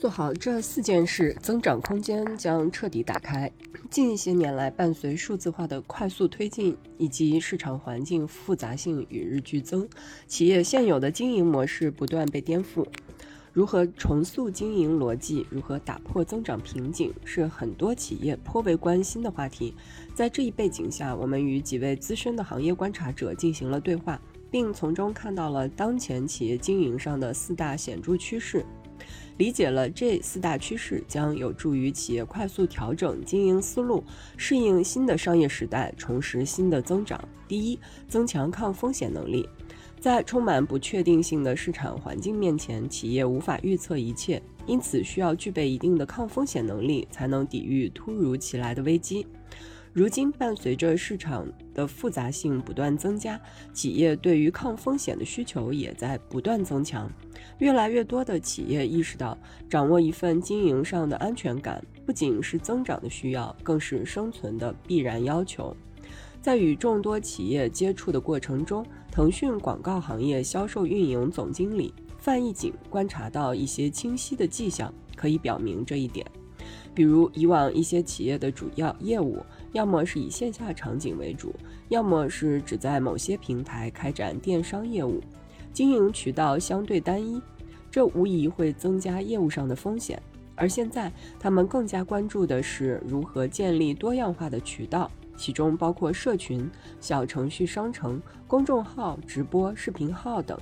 做好这四件事，增长空间将彻底打开。近些年来，伴随数字化的快速推进以及市场环境复杂性与日俱增，企业现有的经营模式不断被颠覆。如何重塑经营逻辑，如何打破增长瓶颈，是很多企业颇为关心的话题。在这一背景下，我们与几位资深的行业观察者进行了对话，并从中看到了当前企业经营上的四大显著趋势。理解了这四大趋势，将有助于企业快速调整经营思路，适应新的商业时代，重拾新的增长。第一，增强抗风险能力。在充满不确定性的市场环境面前，企业无法预测一切，因此需要具备一定的抗风险能力，才能抵御突如其来的危机。如今，伴随着市场的复杂性不断增加，企业对于抗风险的需求也在不断增强。越来越多的企业意识到，掌握一份经营上的安全感，不仅是增长的需要，更是生存的必然要求。在与众多企业接触的过程中，腾讯广告行业销售运营总经理范义景观察到一些清晰的迹象，可以表明这一点。比如，以往一些企业的主要业务，要么是以线下场景为主，要么是只在某些平台开展电商业务，经营渠道相对单一，这无疑会增加业务上的风险。而现在，他们更加关注的是如何建立多样化的渠道，其中包括社群、小程序商城、公众号、直播、视频号等。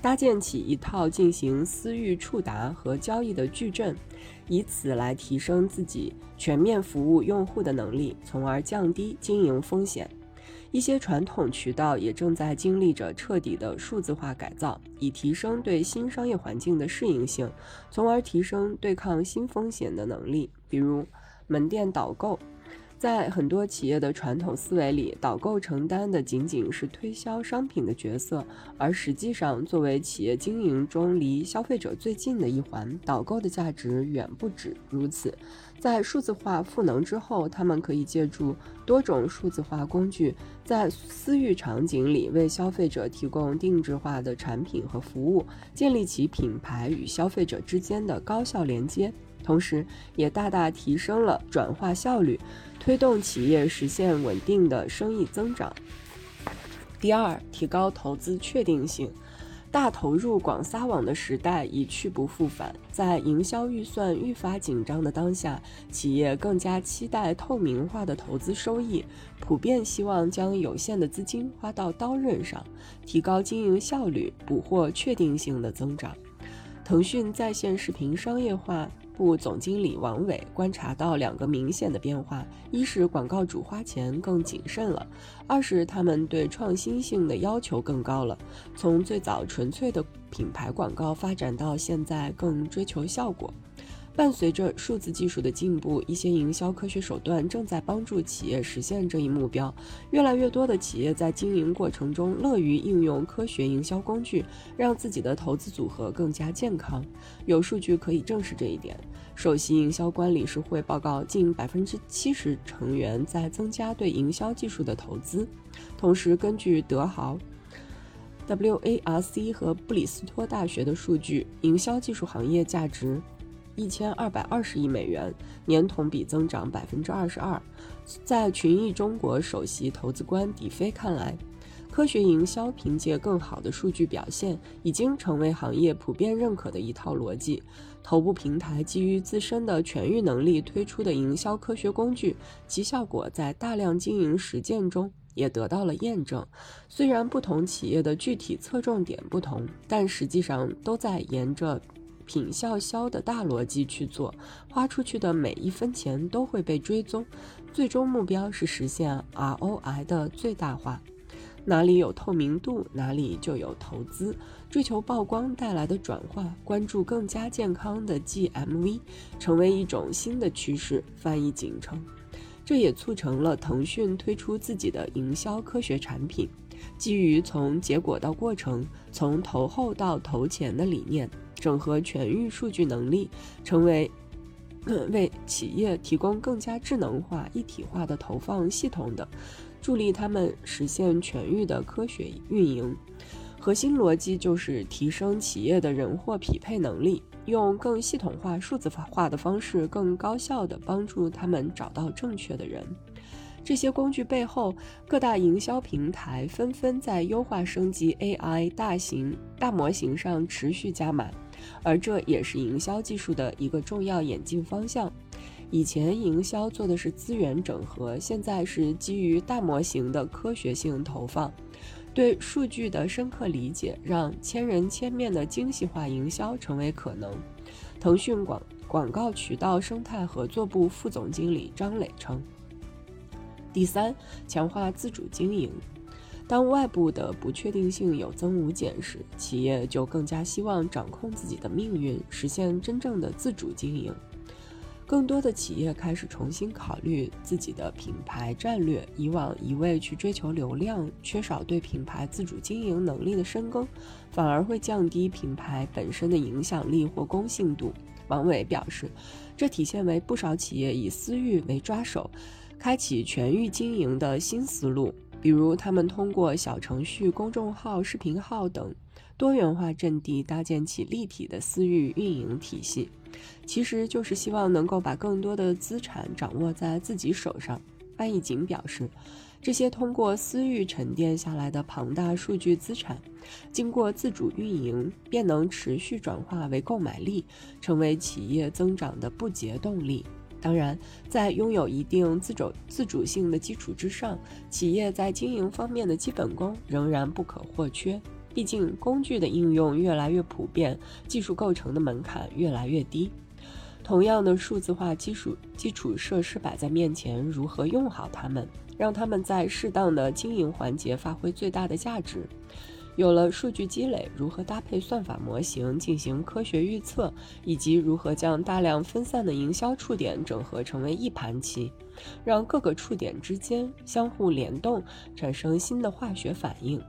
搭建起一套进行私域触达和交易的矩阵，以此来提升自己全面服务用户的能力，从而降低经营风险。一些传统渠道也正在经历着彻底的数字化改造，以提升对新商业环境的适应性，从而提升对抗新风险的能力。比如，门店导购。在很多企业的传统思维里，导购承担的仅仅是推销商品的角色，而实际上，作为企业经营中离消费者最近的一环，导购的价值远不止如此。在数字化赋能之后，他们可以借助多种数字化工具，在私域场景里为消费者提供定制化的产品和服务，建立起品牌与消费者之间的高效连接。同时，也大大提升了转化效率，推动企业实现稳定的生意增长。第二，提高投资确定性。大投入、广撒网的时代一去不复返，在营销预算愈发紧张的当下，企业更加期待透明化的投资收益，普遍希望将有限的资金花到刀刃上，提高经营效率，捕获确定性的增长。腾讯在线视频商业化。部总经理王伟观察到两个明显的变化：一是广告主花钱更谨慎了；二是他们对创新性的要求更高了。从最早纯粹的品牌广告发展到现在更追求效果。伴随着数字技术的进步，一些营销科学手段正在帮助企业实现这一目标。越来越多的企业在经营过程中乐于应用科学营销工具，让自己的投资组合更加健康。有数据可以证实这一点。首席营销官理事会报告，近百分之七十成员在增加对营销技术的投资。同时，根据德豪、WARC 和布里斯托大学的数据，营销技术行业价值。一千二百二十亿美元，年同比增长百分之二十二。在群益中国首席投资官迪飞看来，科学营销凭借更好的数据表现，已经成为行业普遍认可的一套逻辑。头部平台基于自身的全域能力推出的营销科学工具，其效果在大量经营实践中也得到了验证。虽然不同企业的具体侧重点不同，但实际上都在沿着。品效销的大逻辑去做，花出去的每一分钱都会被追踪，最终目标是实现 ROI 的最大化。哪里有透明度，哪里就有投资。追求曝光带来的转化，关注更加健康的 GMV，成为一种新的趋势。翻译锦称，这也促成了腾讯推出自己的营销科学产品，基于从结果到过程，从投后到投前的理念。整合全域数据能力，成为为企业提供更加智能化、一体化的投放系统等，助力他们实现全域的科学运营。核心逻辑就是提升企业的人货匹配能力，用更系统化、数字化的方式，更高效地帮助他们找到正确的人。这些工具背后，各大营销平台纷纷在优化升级 AI 大型大模型上持续加码，而这也是营销技术的一个重要演进方向。以前营销做的是资源整合，现在是基于大模型的科学性投放。对数据的深刻理解，让千人千面的精细化营销成为可能。腾讯广广告渠道生态合作部副总经理张磊称。第三，强化自主经营。当外部的不确定性有增无减时，企业就更加希望掌控自己的命运，实现真正的自主经营。更多的企业开始重新考虑自己的品牌战略。以往一味去追求流量，缺少对品牌自主经营能力的深耕，反而会降低品牌本身的影响力或公信度。王伟表示，这体现为不少企业以私域为抓手。开启全域经营的新思路，比如他们通过小程序、公众号、视频号等多元化阵地，搭建起立体的私域运营体系，其实就是希望能够把更多的资产掌握在自己手上。范义景表示，这些通过私域沉淀下来的庞大数据资产，经过自主运营，便能持续转化为购买力，成为企业增长的不竭动力。当然，在拥有一定自主自主性的基础之上，企业在经营方面的基本功仍然不可或缺。毕竟，工具的应用越来越普遍，技术构成的门槛越来越低。同样的数字化基础基础设施摆在面前，如何用好它们，让它们在适当的经营环节发挥最大的价值？有了数据积累，如何搭配算法模型进行科学预测，以及如何将大量分散的营销触点整合成为一盘棋，让各个触点之间相互联动，产生新的化学反应。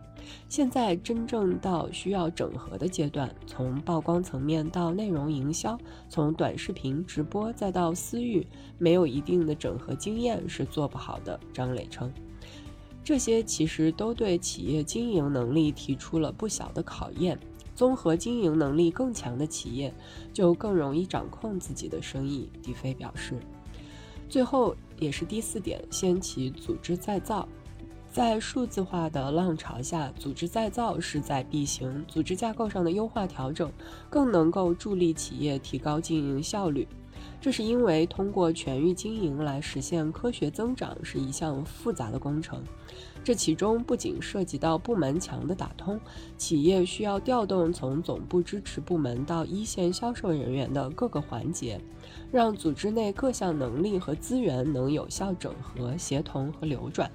现在真正到需要整合的阶段，从曝光层面到内容营销，从短视频直播再到私域，没有一定的整合经验是做不好的。张磊称。这些其实都对企业经营能力提出了不小的考验。综合经营能力更强的企业，就更容易掌控自己的生意。迪飞表示。最后也是第四点，掀起组织再造。在数字化的浪潮下，组织再造势在必行。组织架构上的优化调整，更能够助力企业提高经营效率。这是因为通过全域经营来实现科学增长是一项复杂的工程，这其中不仅涉及到部门墙的打通，企业需要调动从总部支持部门到一线销售人员的各个环节，让组织内各项能力和资源能有效整合、协同和流转，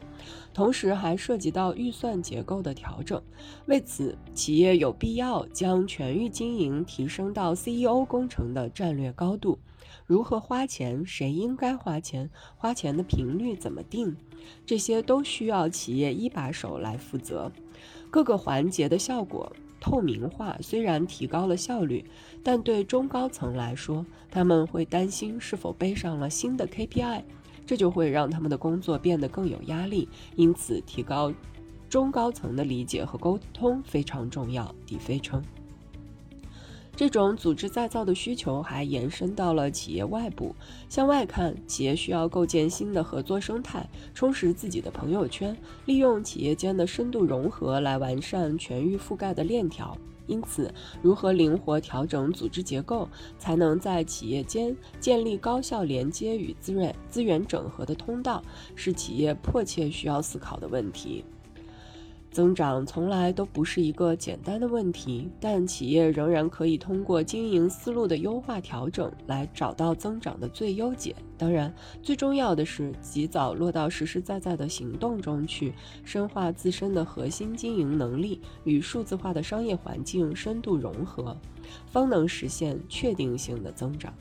同时还涉及到预算结构的调整。为此，企业有必要将全域经营提升到 CEO 工程的战略高度。如何花钱？谁应该花钱？花钱的频率怎么定？这些都需要企业一把手来负责。各个环节的效果透明化，虽然提高了效率，但对中高层来说，他们会担心是否背上了新的 KPI，这就会让他们的工作变得更有压力。因此，提高中高层的理解和沟通非常重要。李飞称。这种组织再造的需求还延伸到了企业外部。向外看，企业需要构建新的合作生态，充实自己的朋友圈，利用企业间的深度融合来完善全域覆盖的链条。因此，如何灵活调整组织结构，才能在企业间建立高效连接与资源资源整合的通道，是企业迫切需要思考的问题。增长从来都不是一个简单的问题，但企业仍然可以通过经营思路的优化调整来找到增长的最优解。当然，最重要的是及早落到实实在在的行动中去，深化自身的核心经营能力与数字化的商业环境深度融合，方能实现确定性的增长。